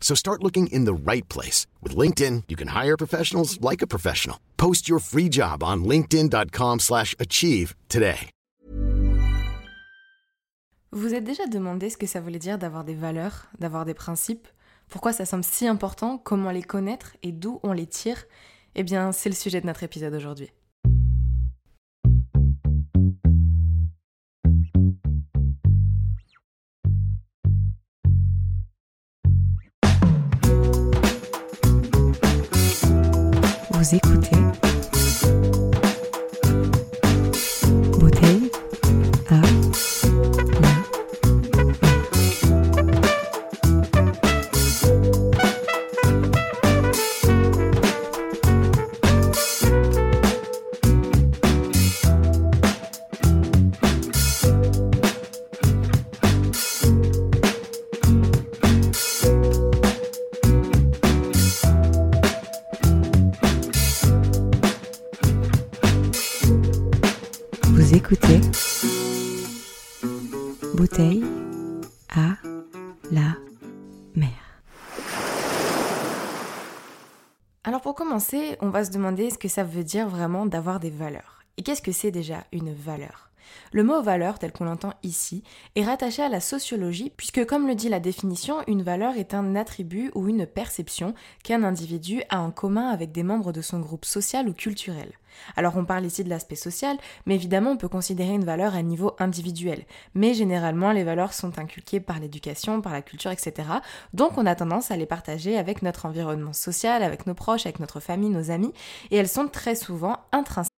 So start looking in the right place. With LinkedIn, you can hire professionals like a professional. Post your free job on linkedin.com slash achieve today. Vous vous êtes déjà demandé ce que ça voulait dire d'avoir des valeurs, d'avoir des principes? Pourquoi ça semble si important? Comment les connaître? Et d'où on les tire? Eh bien, c'est le sujet de notre épisode aujourd'hui. Vous écoutez on va se demander ce que ça veut dire vraiment d'avoir des valeurs. Et qu'est-ce que c'est déjà une valeur? Le mot valeur, tel qu'on l'entend ici, est rattaché à la sociologie, puisque comme le dit la définition, une valeur est un attribut ou une perception qu'un individu a en commun avec des membres de son groupe social ou culturel. Alors on parle ici de l'aspect social, mais évidemment on peut considérer une valeur à niveau individuel. Mais généralement les valeurs sont inculquées par l'éducation, par la culture, etc. Donc on a tendance à les partager avec notre environnement social, avec nos proches, avec notre famille, nos amis, et elles sont très souvent intrinsèques.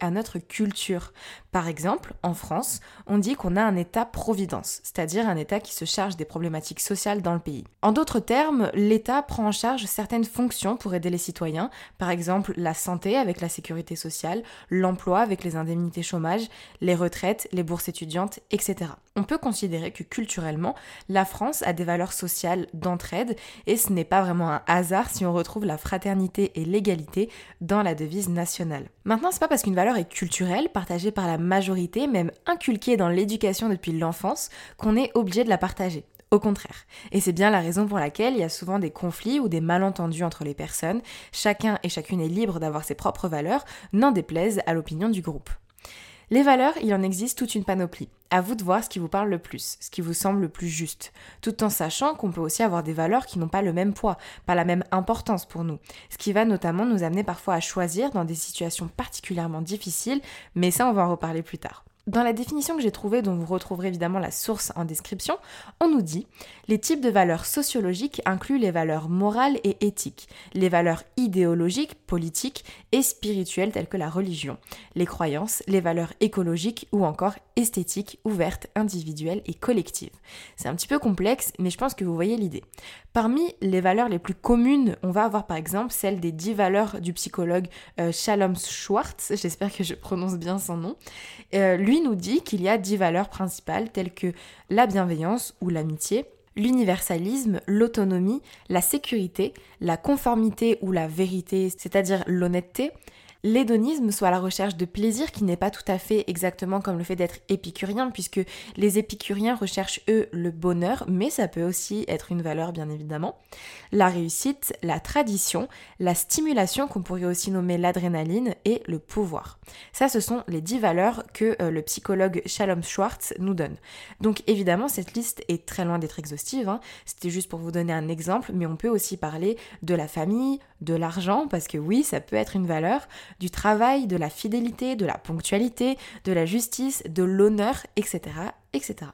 À notre culture. Par exemple, en France, on dit qu'on a un État-providence, c'est-à-dire un État qui se charge des problématiques sociales dans le pays. En d'autres termes, l'État prend en charge certaines fonctions pour aider les citoyens, par exemple la santé avec la sécurité sociale, l'emploi avec les indemnités chômage, les retraites, les bourses étudiantes, etc. On peut considérer que culturellement, la France a des valeurs sociales d'entraide et ce n'est pas vraiment un hasard si on retrouve la fraternité et l'égalité dans la devise nationale. Maintenant, c'est pas parce qu'une valeur est culturelle, partagée par la majorité, même inculquée dans l'éducation depuis l'enfance, qu'on est obligé de la partager. Au contraire. Et c'est bien la raison pour laquelle il y a souvent des conflits ou des malentendus entre les personnes. Chacun et chacune est libre d'avoir ses propres valeurs, n'en déplaise à l'opinion du groupe. Les valeurs, il en existe toute une panoplie. À vous de voir ce qui vous parle le plus, ce qui vous semble le plus juste, tout en sachant qu'on peut aussi avoir des valeurs qui n'ont pas le même poids, pas la même importance pour nous, ce qui va notamment nous amener parfois à choisir dans des situations particulièrement difficiles, mais ça on va en reparler plus tard. Dans la définition que j'ai trouvée, dont vous retrouverez évidemment la source en description, on nous dit les types de valeurs sociologiques incluent les valeurs morales et éthiques, les valeurs idéologiques, politiques et spirituelles telles que la religion, les croyances, les valeurs écologiques ou encore esthétiques, ouvertes, individuelles et collectives. C'est un petit peu complexe, mais je pense que vous voyez l'idée. Parmi les valeurs les plus communes, on va avoir par exemple celle des dix valeurs du psychologue euh, Shalom Schwartz, j'espère que je prononce bien son nom. Euh, nous dit qu'il y a dix valeurs principales telles que la bienveillance ou l'amitié, l'universalisme, l'autonomie, la sécurité, la conformité ou la vérité, c'est-à-dire l'honnêteté, l'hédonisme soit la recherche de plaisir qui n'est pas tout à fait exactement comme le fait d'être épicurien puisque les épicuriens recherchent eux le bonheur mais ça peut aussi être une valeur bien évidemment. La réussite, la tradition, la stimulation qu'on pourrait aussi nommer l'adrénaline et le pouvoir. Ça ce sont les dix valeurs que euh, le psychologue Shalom Schwartz nous donne. Donc évidemment cette liste est très loin d'être exhaustive, hein. c'était juste pour vous donner un exemple mais on peut aussi parler de la famille, de l'argent parce que oui ça peut être une valeur, du travail, de la fidélité, de la ponctualité, de la justice, de l'honneur, etc., etc.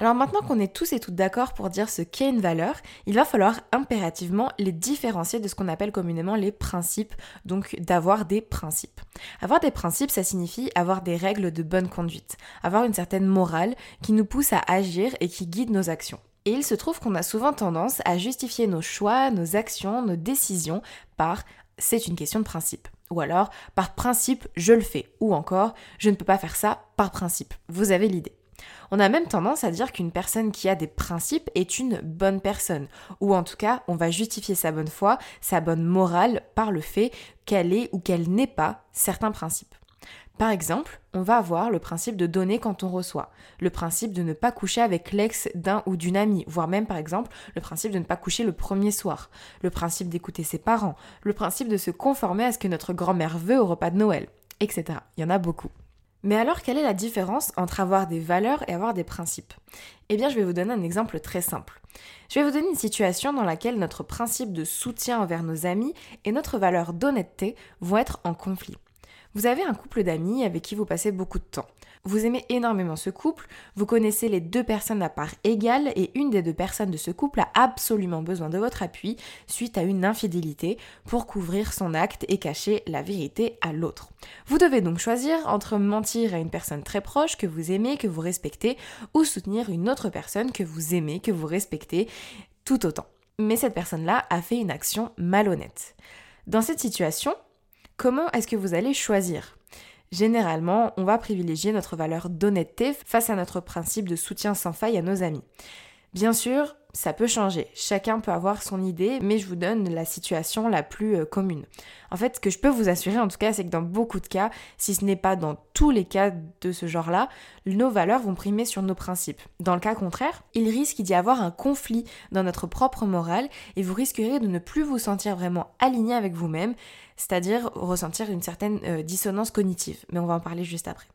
Alors maintenant qu'on est tous et toutes d'accord pour dire ce qu'est une valeur, il va falloir impérativement les différencier de ce qu'on appelle communément les principes, donc d'avoir des principes. Avoir des principes, ça signifie avoir des règles de bonne conduite, avoir une certaine morale qui nous pousse à agir et qui guide nos actions. Et il se trouve qu'on a souvent tendance à justifier nos choix, nos actions, nos décisions par c'est une question de principe. Ou alors, par principe, je le fais. Ou encore, je ne peux pas faire ça par principe. Vous avez l'idée. On a même tendance à dire qu'une personne qui a des principes est une bonne personne, ou en tout cas on va justifier sa bonne foi, sa bonne morale par le fait qu'elle est ou qu'elle n'est pas certains principes. Par exemple, on va avoir le principe de donner quand on reçoit, le principe de ne pas coucher avec l'ex d'un ou d'une amie, voire même par exemple le principe de ne pas coucher le premier soir, le principe d'écouter ses parents, le principe de se conformer à ce que notre grand-mère veut au repas de Noël, etc. Il y en a beaucoup. Mais alors, quelle est la différence entre avoir des valeurs et avoir des principes? Eh bien, je vais vous donner un exemple très simple. Je vais vous donner une situation dans laquelle notre principe de soutien envers nos amis et notre valeur d'honnêteté vont être en conflit. Vous avez un couple d'amis avec qui vous passez beaucoup de temps. Vous aimez énormément ce couple, vous connaissez les deux personnes à part égale et une des deux personnes de ce couple a absolument besoin de votre appui suite à une infidélité pour couvrir son acte et cacher la vérité à l'autre. Vous devez donc choisir entre mentir à une personne très proche que vous aimez, que vous respectez, ou soutenir une autre personne que vous aimez, que vous respectez tout autant. Mais cette personne-là a fait une action malhonnête. Dans cette situation, Comment est-ce que vous allez choisir? Généralement, on va privilégier notre valeur d'honnêteté face à notre principe de soutien sans faille à nos amis. Bien sûr, ça peut changer. Chacun peut avoir son idée, mais je vous donne la situation la plus euh, commune. En fait, ce que je peux vous assurer en tout cas, c'est que dans beaucoup de cas, si ce n'est pas dans tous les cas de ce genre-là, nos valeurs vont primer sur nos principes. Dans le cas contraire, il risque d'y avoir un conflit dans notre propre morale et vous risquerez de ne plus vous sentir vraiment aligné avec vous-même, c'est-à-dire ressentir une certaine euh, dissonance cognitive. Mais on va en parler juste après.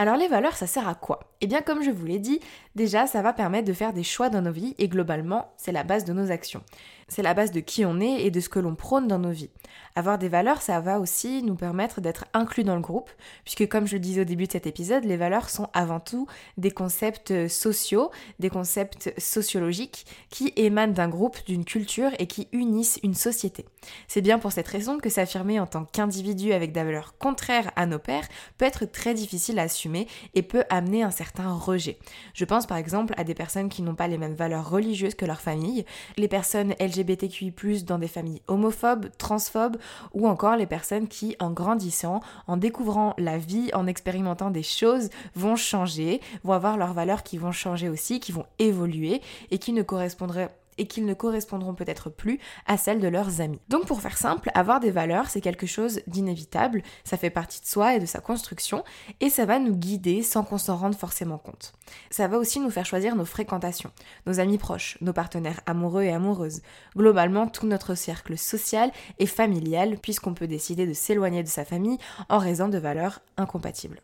Alors les valeurs, ça sert à quoi? Eh bien comme je vous l'ai dit, déjà ça va permettre de faire des choix dans nos vies et globalement c'est la base de nos actions. C'est la base de qui on est et de ce que l'on prône dans nos vies. Avoir des valeurs, ça va aussi nous permettre d'être inclus dans le groupe, puisque comme je le disais au début de cet épisode, les valeurs sont avant tout des concepts sociaux, des concepts sociologiques qui émanent d'un groupe, d'une culture et qui unissent une société. C'est bien pour cette raison que s'affirmer en tant qu'individu avec des valeurs contraires à nos pères peut être très difficile à assumer et peut amener un certain rejet. Je pense par exemple à des personnes qui n'ont pas les mêmes valeurs religieuses que leur famille, les personnes LGBTQI+, dans des familles homophobes, transphobes, ou encore les personnes qui, en grandissant, en découvrant la vie, en expérimentant des choses, vont changer, vont avoir leurs valeurs qui vont changer aussi, qui vont évoluer et qui ne correspondraient et qu'ils ne correspondront peut-être plus à celles de leurs amis. Donc pour faire simple, avoir des valeurs, c'est quelque chose d'inévitable, ça fait partie de soi et de sa construction, et ça va nous guider sans qu'on s'en rende forcément compte. Ça va aussi nous faire choisir nos fréquentations, nos amis proches, nos partenaires amoureux et amoureuses, globalement tout notre cercle social et familial, puisqu'on peut décider de s'éloigner de sa famille en raison de valeurs incompatibles.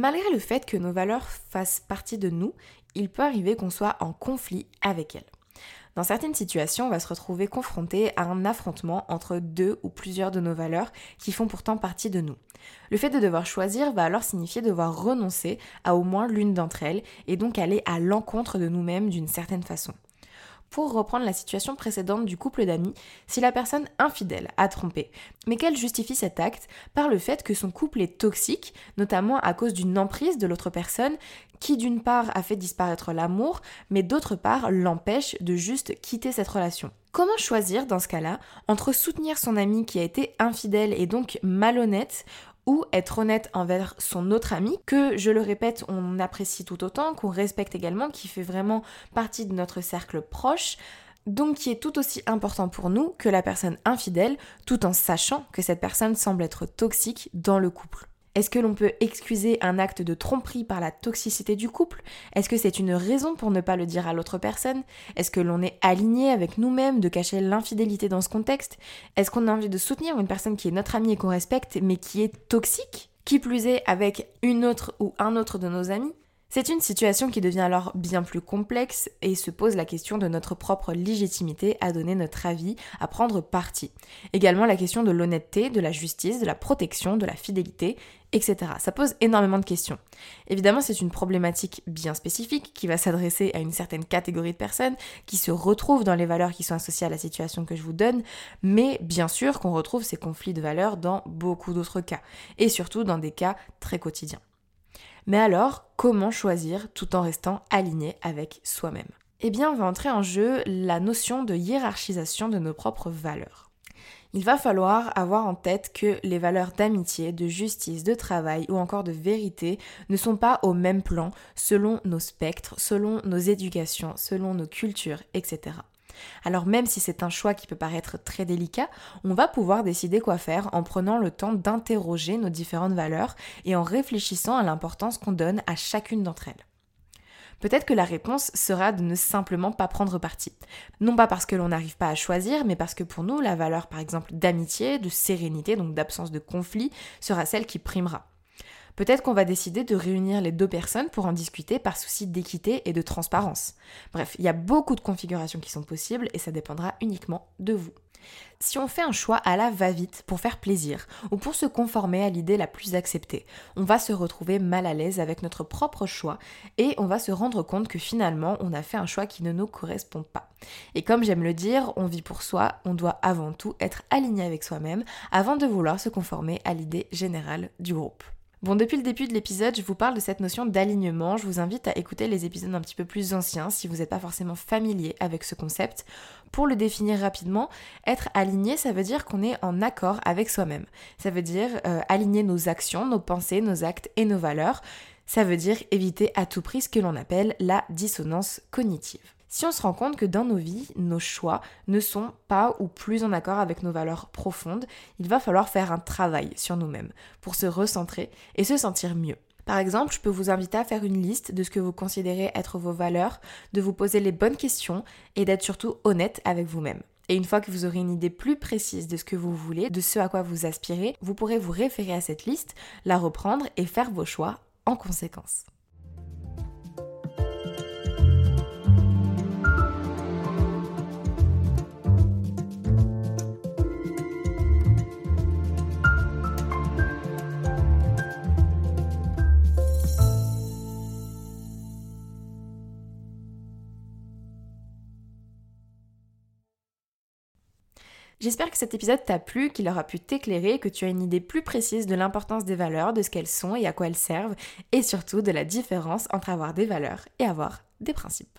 Malgré le fait que nos valeurs fassent partie de nous, il peut arriver qu'on soit en conflit avec elles. Dans certaines situations, on va se retrouver confronté à un affrontement entre deux ou plusieurs de nos valeurs qui font pourtant partie de nous. Le fait de devoir choisir va alors signifier devoir renoncer à au moins l'une d'entre elles et donc aller à l'encontre de nous-mêmes d'une certaine façon. Pour reprendre la situation précédente du couple d'amis, si la personne infidèle a trompé, mais qu'elle justifie cet acte par le fait que son couple est toxique, notamment à cause d'une emprise de l'autre personne, qui d'une part a fait disparaître l'amour, mais d'autre part l'empêche de juste quitter cette relation? Comment choisir dans ce cas-là entre soutenir son ami qui a été infidèle et donc malhonnête ou être honnête envers son autre ami, que je le répète, on apprécie tout autant, qu'on respecte également, qui fait vraiment partie de notre cercle proche, donc qui est tout aussi important pour nous que la personne infidèle, tout en sachant que cette personne semble être toxique dans le couple. Est-ce que l'on peut excuser un acte de tromperie par la toxicité du couple? Est-ce que c'est une raison pour ne pas le dire à l'autre personne? Est-ce que l'on est aligné avec nous-mêmes de cacher l'infidélité dans ce contexte? Est-ce qu'on a envie de soutenir une personne qui est notre amie et qu'on respecte mais qui est toxique? Qui plus est avec une autre ou un autre de nos amis? C'est une situation qui devient alors bien plus complexe et se pose la question de notre propre légitimité à donner notre avis, à prendre parti. Également la question de l'honnêteté, de la justice, de la protection, de la fidélité, etc. Ça pose énormément de questions. Évidemment, c'est une problématique bien spécifique qui va s'adresser à une certaine catégorie de personnes qui se retrouvent dans les valeurs qui sont associées à la situation que je vous donne, mais bien sûr qu'on retrouve ces conflits de valeurs dans beaucoup d'autres cas, et surtout dans des cas très quotidiens. Mais alors, comment choisir tout en restant aligné avec soi-même? Eh bien, on va entrer en jeu la notion de hiérarchisation de nos propres valeurs. Il va falloir avoir en tête que les valeurs d'amitié, de justice, de travail ou encore de vérité ne sont pas au même plan selon nos spectres, selon nos éducations, selon nos cultures, etc. Alors même si c'est un choix qui peut paraître très délicat, on va pouvoir décider quoi faire en prenant le temps d'interroger nos différentes valeurs et en réfléchissant à l'importance qu'on donne à chacune d'entre elles. Peut-être que la réponse sera de ne simplement pas prendre parti. Non pas parce que l'on n'arrive pas à choisir, mais parce que pour nous, la valeur par exemple d'amitié, de sérénité, donc d'absence de conflit, sera celle qui primera. Peut-être qu'on va décider de réunir les deux personnes pour en discuter par souci d'équité et de transparence. Bref, il y a beaucoup de configurations qui sont possibles et ça dépendra uniquement de vous. Si on fait un choix à la va-vite pour faire plaisir ou pour se conformer à l'idée la plus acceptée, on va se retrouver mal à l'aise avec notre propre choix et on va se rendre compte que finalement on a fait un choix qui ne nous correspond pas. Et comme j'aime le dire, on vit pour soi, on doit avant tout être aligné avec soi-même avant de vouloir se conformer à l'idée générale du groupe. Bon, depuis le début de l'épisode, je vous parle de cette notion d'alignement. Je vous invite à écouter les épisodes un petit peu plus anciens si vous n'êtes pas forcément familier avec ce concept. Pour le définir rapidement, être aligné, ça veut dire qu'on est en accord avec soi-même. Ça veut dire euh, aligner nos actions, nos pensées, nos actes et nos valeurs. Ça veut dire éviter à tout prix ce que l'on appelle la dissonance cognitive. Si on se rend compte que dans nos vies, nos choix ne sont pas ou plus en accord avec nos valeurs profondes, il va falloir faire un travail sur nous-mêmes pour se recentrer et se sentir mieux. Par exemple, je peux vous inviter à faire une liste de ce que vous considérez être vos valeurs, de vous poser les bonnes questions et d'être surtout honnête avec vous-même. Et une fois que vous aurez une idée plus précise de ce que vous voulez, de ce à quoi vous aspirez, vous pourrez vous référer à cette liste, la reprendre et faire vos choix en conséquence. J'espère que cet épisode t'a plu, qu'il aura pu t'éclairer, que tu as une idée plus précise de l'importance des valeurs, de ce qu'elles sont et à quoi elles servent, et surtout de la différence entre avoir des valeurs et avoir des principes.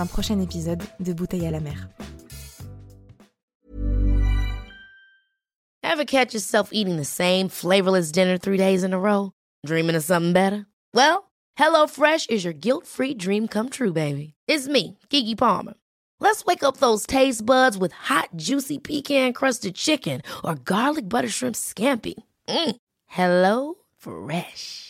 un prochain épisode de Bouteille à la mer. Ever catch yourself eating the same flavorless dinner three days in a row? Dreaming of something better? Well, HelloFresh is your guilt-free dream come true, baby. It's me, Kiki Palmer. Let's wake up those taste buds with hot, juicy pecan-crusted chicken or garlic butter shrimp scampi. Mm. Hello Fresh.